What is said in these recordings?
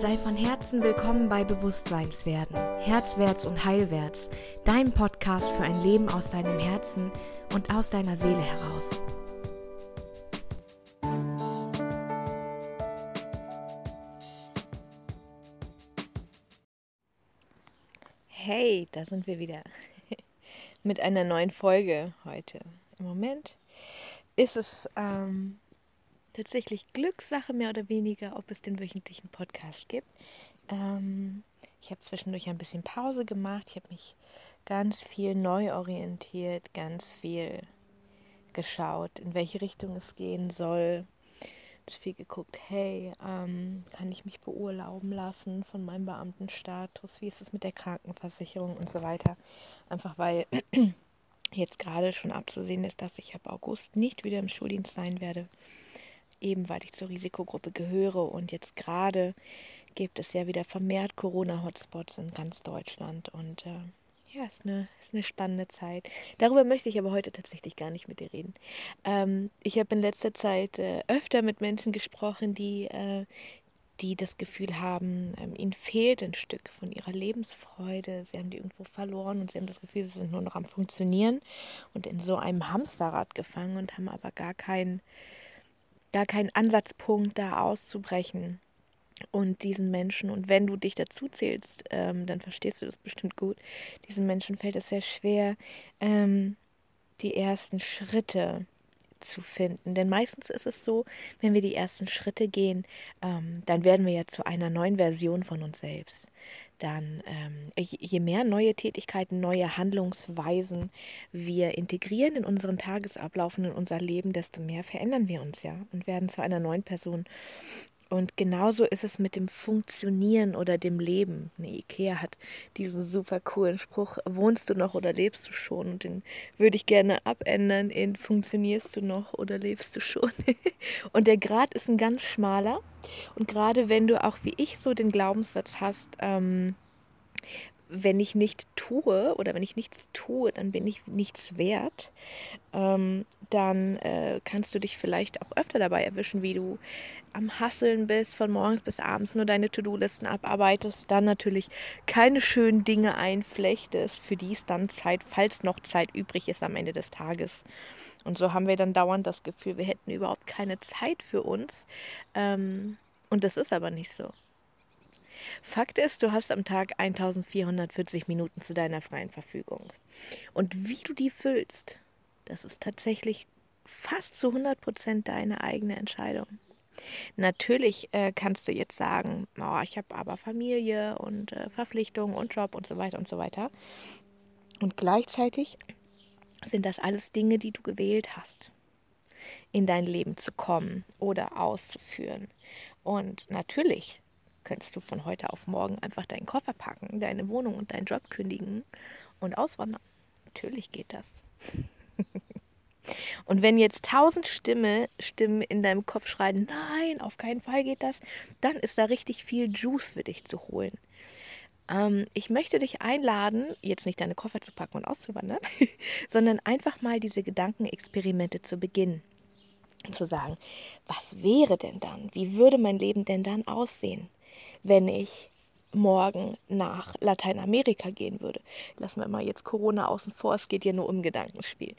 Sei von Herzen willkommen bei Bewusstseinswerden, Herzwärts und Heilwärts, dein Podcast für ein Leben aus deinem Herzen und aus deiner Seele heraus. Hey, da sind wir wieder mit einer neuen Folge heute. Im Moment ist es ähm, tatsächlich Glückssache mehr oder weniger, ob es den wöchentlichen Podcast gibt. Ähm, ich habe zwischendurch ein bisschen Pause gemacht. Ich habe mich ganz viel neu orientiert, ganz viel geschaut, in welche Richtung es gehen soll. Ganz viel geguckt, hey, ähm, kann ich mich beurlauben lassen von meinem Beamtenstatus? Wie ist es mit der Krankenversicherung und so weiter? Einfach weil jetzt gerade schon abzusehen ist, dass ich ab August nicht wieder im Schuldienst sein werde eben weil ich zur Risikogruppe gehöre. Und jetzt gerade gibt es ja wieder vermehrt Corona-Hotspots in ganz Deutschland. Und äh, ja, ist eine, ist eine spannende Zeit. Darüber möchte ich aber heute tatsächlich gar nicht mit dir reden. Ähm, ich habe in letzter Zeit äh, öfter mit Menschen gesprochen, die, äh, die das Gefühl haben, ähm, ihnen fehlt ein Stück von ihrer Lebensfreude. Sie haben die irgendwo verloren und sie haben das Gefühl, sie sind nur noch am Funktionieren und in so einem Hamsterrad gefangen und haben aber gar keinen gar keinen Ansatzpunkt, da auszubrechen und diesen Menschen, und wenn du dich dazu zählst, ähm, dann verstehst du das bestimmt gut, diesen Menschen fällt es sehr schwer, ähm, die ersten Schritte zu finden. Denn meistens ist es so, wenn wir die ersten Schritte gehen, ähm, dann werden wir ja zu einer neuen Version von uns selbst dann ähm, je mehr neue Tätigkeiten, neue Handlungsweisen wir integrieren in unseren Tagesablauf und in unser Leben, desto mehr verändern wir uns ja und werden zu einer neuen Person. Und genauso ist es mit dem Funktionieren oder dem Leben. Ne, Ikea hat diesen super coolen Spruch, wohnst du noch oder lebst du schon? Und den würde ich gerne abändern in funktionierst du noch oder lebst du schon? und der Grad ist ein ganz schmaler. Und gerade wenn du auch wie ich so den Glaubenssatz hast, ähm, wenn ich nicht tue oder wenn ich nichts tue, dann bin ich nichts wert, ähm, dann äh, kannst du dich vielleicht auch öfter dabei erwischen, wie du am Hasseln bist, von morgens bis abends nur deine To-Do-Listen abarbeitest, dann natürlich keine schönen Dinge einflechtest, für die es dann Zeit, falls noch Zeit übrig ist am Ende des Tages. Und so haben wir dann dauernd das Gefühl, wir hätten überhaupt keine Zeit für uns. Ähm, und das ist aber nicht so. Fakt ist, du hast am Tag 1440 Minuten zu deiner freien Verfügung. Und wie du die füllst, das ist tatsächlich fast zu 100 Prozent deine eigene Entscheidung. Natürlich äh, kannst du jetzt sagen, oh, ich habe aber Familie und äh, Verpflichtungen und Job und so weiter und so weiter. Und gleichzeitig sind das alles Dinge, die du gewählt hast, in dein Leben zu kommen oder auszuführen. Und natürlich könntest du von heute auf morgen einfach deinen Koffer packen, deine Wohnung und deinen Job kündigen und auswandern. Natürlich geht das. und wenn jetzt tausend Stimme, Stimmen in deinem Kopf schreien, nein, auf keinen Fall geht das, dann ist da richtig viel Juice für dich zu holen. Ähm, ich möchte dich einladen, jetzt nicht deine Koffer zu packen und auszuwandern, sondern einfach mal diese Gedankenexperimente zu beginnen. Und zu sagen, was wäre denn dann? Wie würde mein Leben denn dann aussehen? Wenn ich morgen nach Lateinamerika gehen würde. Lassen wir mal jetzt Corona außen vor, es geht ja nur um Gedankenspiel.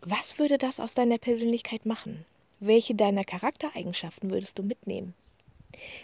Was würde das aus deiner Persönlichkeit machen? Welche deiner Charaktereigenschaften würdest du mitnehmen?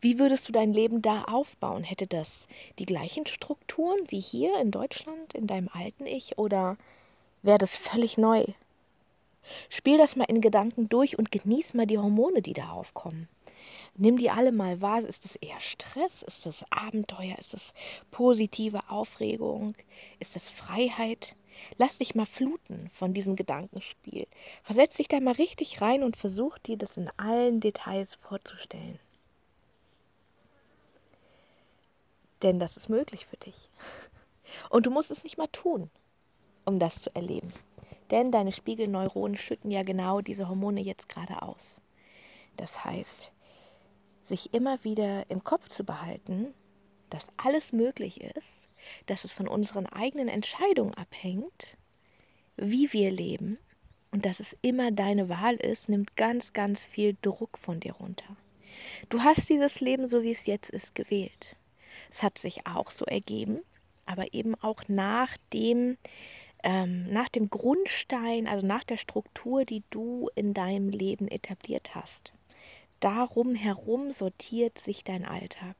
Wie würdest du dein Leben da aufbauen? Hätte das die gleichen Strukturen wie hier in Deutschland, in deinem alten Ich, oder wäre das völlig neu? Spiel das mal in Gedanken durch und genieß mal die Hormone, die da aufkommen. Nimm die alle mal wahr. Ist es eher Stress? Ist es Abenteuer? Ist es positive Aufregung? Ist es Freiheit? Lass dich mal fluten von diesem Gedankenspiel. Versetz dich da mal richtig rein und versuch dir das in allen Details vorzustellen. Denn das ist möglich für dich. Und du musst es nicht mal tun, um das zu erleben. Denn deine Spiegelneuronen schütten ja genau diese Hormone jetzt gerade aus. Das heißt, sich immer wieder im Kopf zu behalten, dass alles möglich ist, dass es von unseren eigenen Entscheidungen abhängt, wie wir leben und dass es immer deine Wahl ist, nimmt ganz, ganz viel Druck von dir runter. Du hast dieses Leben, so wie es jetzt ist, gewählt. Es hat sich auch so ergeben, aber eben auch nach dem, ähm, nach dem Grundstein, also nach der Struktur, die du in deinem Leben etabliert hast. Darum herum sortiert sich dein Alltag.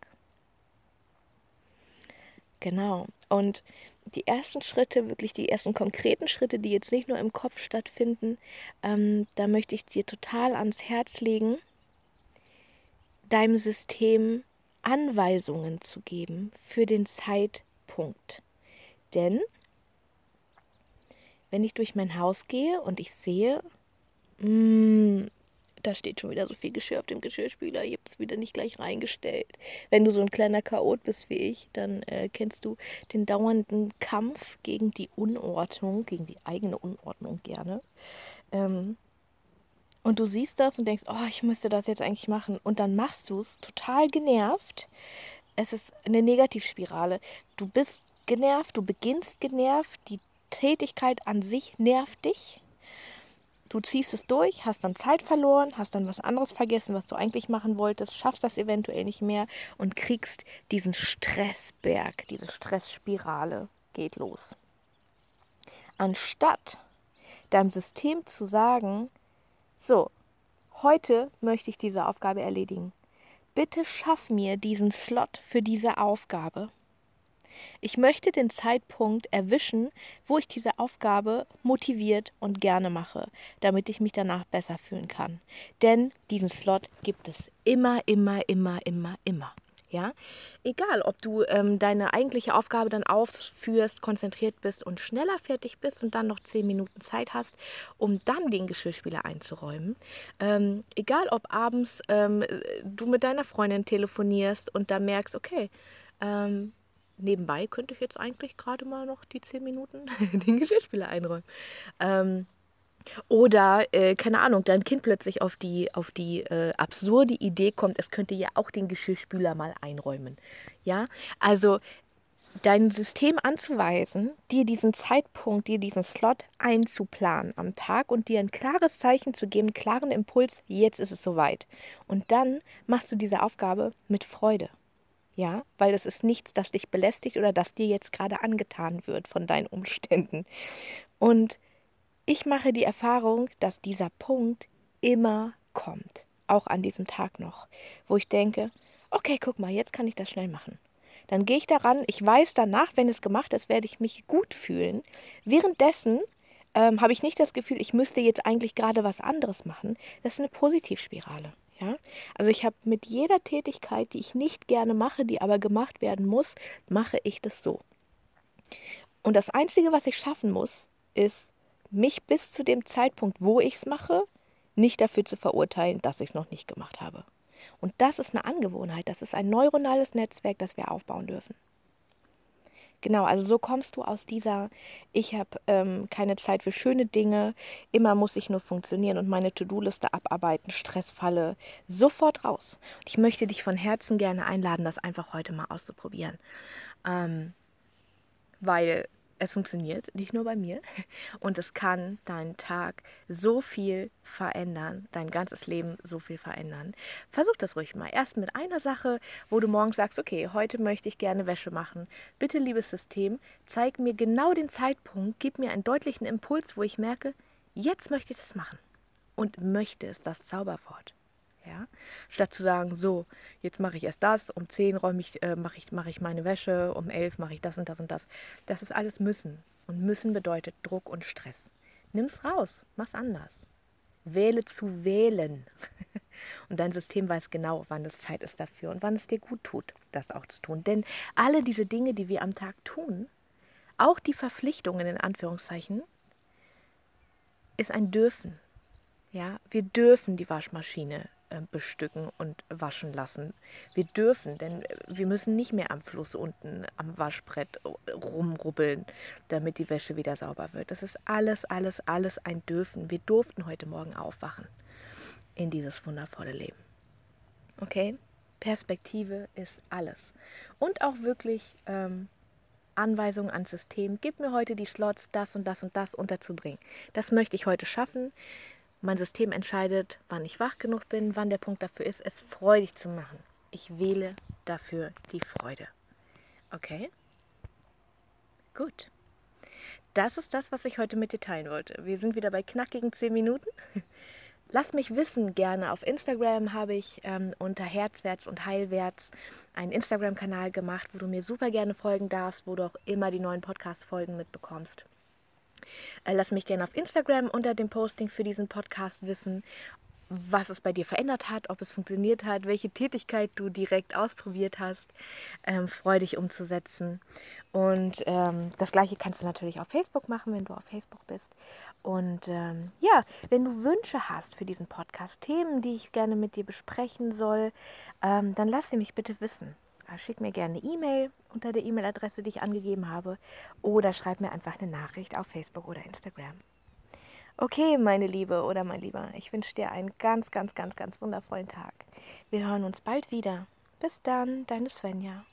Genau. Und die ersten Schritte, wirklich die ersten konkreten Schritte, die jetzt nicht nur im Kopf stattfinden, ähm, da möchte ich dir total ans Herz legen, deinem System Anweisungen zu geben für den Zeitpunkt. Denn wenn ich durch mein Haus gehe und ich sehe, mh, mm, da steht schon wieder so viel Geschirr auf dem Geschirrspüler, ich habe es wieder nicht gleich reingestellt. Wenn du so ein kleiner Chaot bist wie ich, dann äh, kennst du den dauernden Kampf gegen die Unordnung, gegen die eigene Unordnung gerne. Ähm, und du siehst das und denkst, oh, ich müsste das jetzt eigentlich machen. Und dann machst du es total genervt. Es ist eine Negativspirale. Du bist genervt, du beginnst genervt, die Tätigkeit an sich nervt dich du ziehst es durch, hast dann Zeit verloren, hast dann was anderes vergessen, was du eigentlich machen wolltest, schaffst das eventuell nicht mehr und kriegst diesen Stressberg, diese Stressspirale geht los. Anstatt deinem System zu sagen, so, heute möchte ich diese Aufgabe erledigen. Bitte schaff mir diesen Slot für diese Aufgabe. Ich möchte den Zeitpunkt erwischen, wo ich diese Aufgabe motiviert und gerne mache, damit ich mich danach besser fühlen kann. Denn diesen Slot gibt es immer, immer, immer, immer, immer. Ja, egal, ob du ähm, deine eigentliche Aufgabe dann ausführst, konzentriert bist und schneller fertig bist und dann noch zehn Minuten Zeit hast, um dann den Geschirrspüler einzuräumen. Ähm, egal, ob abends ähm, du mit deiner Freundin telefonierst und da merkst, okay, ähm, nebenbei könnte ich jetzt eigentlich gerade mal noch die 10 Minuten den Geschirrspüler einräumen. Ähm, oder, äh, keine Ahnung, dein Kind plötzlich auf die, auf die äh, absurde Idee kommt, es könnte ja auch den Geschirrspüler mal einräumen. Ja, also dein System anzuweisen, dir diesen Zeitpunkt, dir diesen Slot einzuplanen am Tag und dir ein klares Zeichen zu geben, einen klaren Impuls, jetzt ist es soweit. Und dann machst du diese Aufgabe mit Freude. Ja, weil es ist nichts, das dich belästigt oder das dir jetzt gerade angetan wird von deinen Umständen. Und ich mache die Erfahrung, dass dieser Punkt immer kommt, auch an diesem Tag noch, wo ich denke, okay, guck mal, jetzt kann ich das schnell machen. Dann gehe ich daran, ich weiß danach, wenn es gemacht ist, werde ich mich gut fühlen. Währenddessen ähm, habe ich nicht das Gefühl, ich müsste jetzt eigentlich gerade was anderes machen. Das ist eine Positivspirale. Ja? Also ich habe mit jeder Tätigkeit, die ich nicht gerne mache, die aber gemacht werden muss, mache ich das so. Und das Einzige, was ich schaffen muss, ist, mich bis zu dem Zeitpunkt, wo ich es mache, nicht dafür zu verurteilen, dass ich es noch nicht gemacht habe. Und das ist eine Angewohnheit, das ist ein neuronales Netzwerk, das wir aufbauen dürfen. Genau, also so kommst du aus dieser, ich habe ähm, keine Zeit für schöne Dinge, immer muss ich nur funktionieren und meine To-Do-Liste abarbeiten, Stressfalle, sofort raus. Und ich möchte dich von Herzen gerne einladen, das einfach heute mal auszuprobieren. Ähm, weil es funktioniert, nicht nur bei mir. Und es kann deinen Tag so viel verändern, dein ganzes Leben so viel verändern. Versuch das ruhig mal. Erst mit einer Sache, wo du morgens sagst, okay, heute möchte ich gerne Wäsche machen. Bitte, liebes System, zeig mir genau den Zeitpunkt, gib mir einen deutlichen Impuls, wo ich merke, jetzt möchte ich das machen. Und möchte ist das Zauberwort. Ja? Statt zu sagen, so, jetzt mache ich erst das, um 10 räume ich, äh, mache ich, mach ich meine Wäsche, um 11 mache ich das und das und das. Das ist alles müssen. Und müssen bedeutet Druck und Stress. Nimm's raus, mach's anders. Wähle zu wählen. und dein System weiß genau, wann es Zeit ist dafür und wann es dir gut tut, das auch zu tun. Denn alle diese Dinge, die wir am Tag tun, auch die Verpflichtungen in Anführungszeichen, ist ein Dürfen. Ja, wir dürfen die Waschmaschine bestücken und waschen lassen. Wir dürfen, denn wir müssen nicht mehr am Fluss unten am Waschbrett rumrubbeln, damit die Wäsche wieder sauber wird. Das ist alles, alles, alles ein Dürfen. Wir durften heute Morgen aufwachen in dieses wundervolle Leben. Okay? Perspektive ist alles. Und auch wirklich ähm, Anweisungen ans System. Gib mir heute die Slots, das und das und das unterzubringen. Das möchte ich heute schaffen Mein System entscheidet, wann ich wach genug bin, wann der Punkt dafür ist, es freudig zu machen. Ich wähle dafür die Freude. Okay? Gut. Das ist das, was ich heute mit dir teilen wollte. Wir sind wieder bei knackigen 10 Minuten. Lass mich wissen gerne. Auf Instagram habe ich ähm, unter Herzwärts und Heilwärts einen Instagram-Kanal gemacht, wo du mir super gerne folgen darfst, wo du auch immer die neuen Podcast-Folgen mitbekommst. Äh, lass mich gerne auf Instagram unter dem Posting für diesen Podcast wissen, was es bei dir verändert hat, ob es funktioniert hat, welche Tätigkeit du direkt ausprobiert hast. Ähm, freu dich umzusetzen. Und ähm, das gleiche kannst du natürlich auf Facebook machen, wenn du auf Facebook bist. Und ähm, ja, wenn du Wünsche hast für diesen Podcast, Themen, die ich gerne mit dir besprechen soll, ähm, dann lass sie mich bitte wissen. Äh, schick mir gerne eine E-Mail unter der E-Mail-Adresse, die ich angegeben habe, oder schreib mir einfach eine Nachricht auf Facebook oder Instagram. Okay, meine Liebe oder mein Lieber, ich wünsche dir einen ganz, ganz, ganz, ganz wundervollen Tag. Wir hören uns bald wieder. Bis dann, deine Svenja.